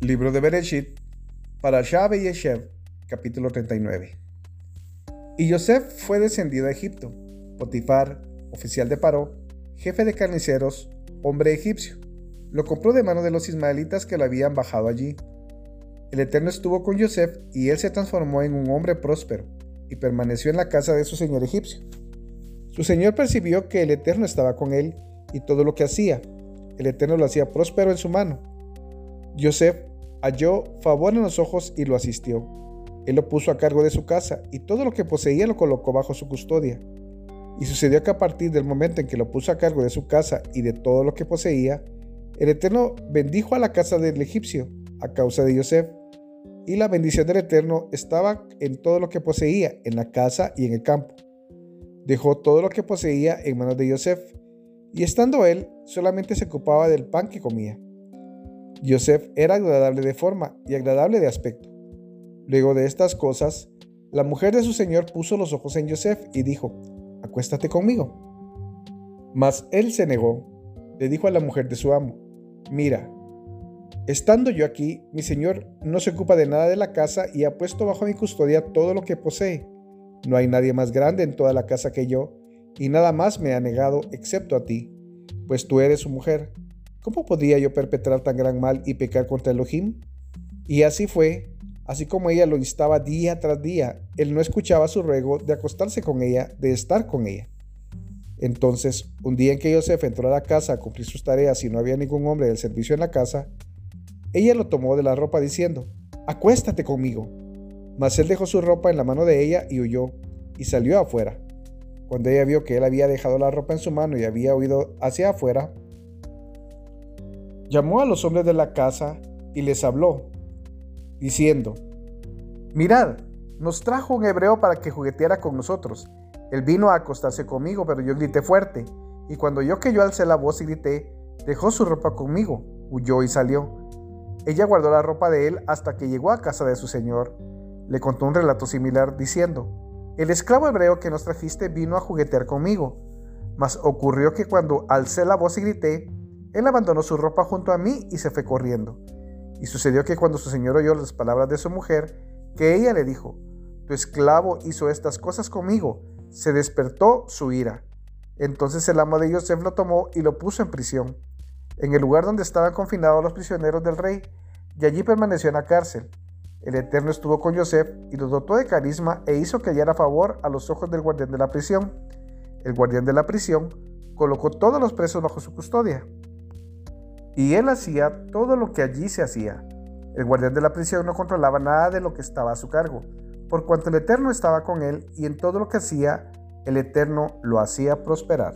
Libro de Bereshit, para Shabe y Eshev, capítulo 39. Y Yosef fue descendido a Egipto. Potifar, oficial de Paró, jefe de carniceros, hombre egipcio, lo compró de mano de los ismaelitas que lo habían bajado allí. El Eterno estuvo con Yosef y él se transformó en un hombre próspero y permaneció en la casa de su señor egipcio. Su señor percibió que el Eterno estaba con él y todo lo que hacía, el Eterno lo hacía próspero en su mano. Yosef halló favor en los ojos y lo asistió. Él lo puso a cargo de su casa y todo lo que poseía lo colocó bajo su custodia. Y sucedió que a partir del momento en que lo puso a cargo de su casa y de todo lo que poseía, el Eterno bendijo a la casa del egipcio a causa de Yosef. Y la bendición del Eterno estaba en todo lo que poseía, en la casa y en el campo. Dejó todo lo que poseía en manos de Yosef, y estando él, solamente se ocupaba del pan que comía. Yosef era agradable de forma y agradable de aspecto. Luego de estas cosas, la mujer de su señor puso los ojos en Yosef y dijo, acuéstate conmigo. Mas él se negó. Le dijo a la mujer de su amo, mira, estando yo aquí, mi señor no se ocupa de nada de la casa y ha puesto bajo mi custodia todo lo que posee. No hay nadie más grande en toda la casa que yo, y nada más me ha negado excepto a ti, pues tú eres su mujer ¿Cómo podía yo perpetrar tan gran mal y pecar contra Elohim? Y así fue, así como ella lo instaba día tras día, él no escuchaba su ruego de acostarse con ella, de estar con ella. Entonces, un día en que Joseph entró a la casa a cumplir sus tareas y no había ningún hombre del servicio en la casa, ella lo tomó de la ropa diciendo, acuéstate conmigo. Mas él dejó su ropa en la mano de ella y huyó, y salió afuera. Cuando ella vio que él había dejado la ropa en su mano y había huido hacia afuera, llamó a los hombres de la casa y les habló, diciendo, Mirad, nos trajo un hebreo para que jugueteara con nosotros. Él vino a acostarse conmigo, pero yo grité fuerte, y cuando yo que yo alcé la voz y grité, dejó su ropa conmigo, huyó y salió. Ella guardó la ropa de él hasta que llegó a casa de su señor. Le contó un relato similar, diciendo, El esclavo hebreo que nos trajiste vino a juguetear conmigo, mas ocurrió que cuando alcé la voz y grité, él abandonó su ropa junto a mí y se fue corriendo. Y sucedió que cuando su señor oyó las palabras de su mujer, que ella le dijo, Tu esclavo hizo estas cosas conmigo, se despertó su ira. Entonces el amo de Yosef lo tomó y lo puso en prisión, en el lugar donde estaban confinados los prisioneros del rey, y allí permaneció en la cárcel. El Eterno estuvo con Yosef y lo dotó de carisma e hizo que hallara favor a los ojos del guardián de la prisión. El guardián de la prisión colocó todos los presos bajo su custodia y él hacía todo lo que allí se hacía. El guardián de la prisión no controlaba nada de lo que estaba a su cargo, por cuanto el Eterno estaba con él y en todo lo que hacía, el Eterno lo hacía prosperar.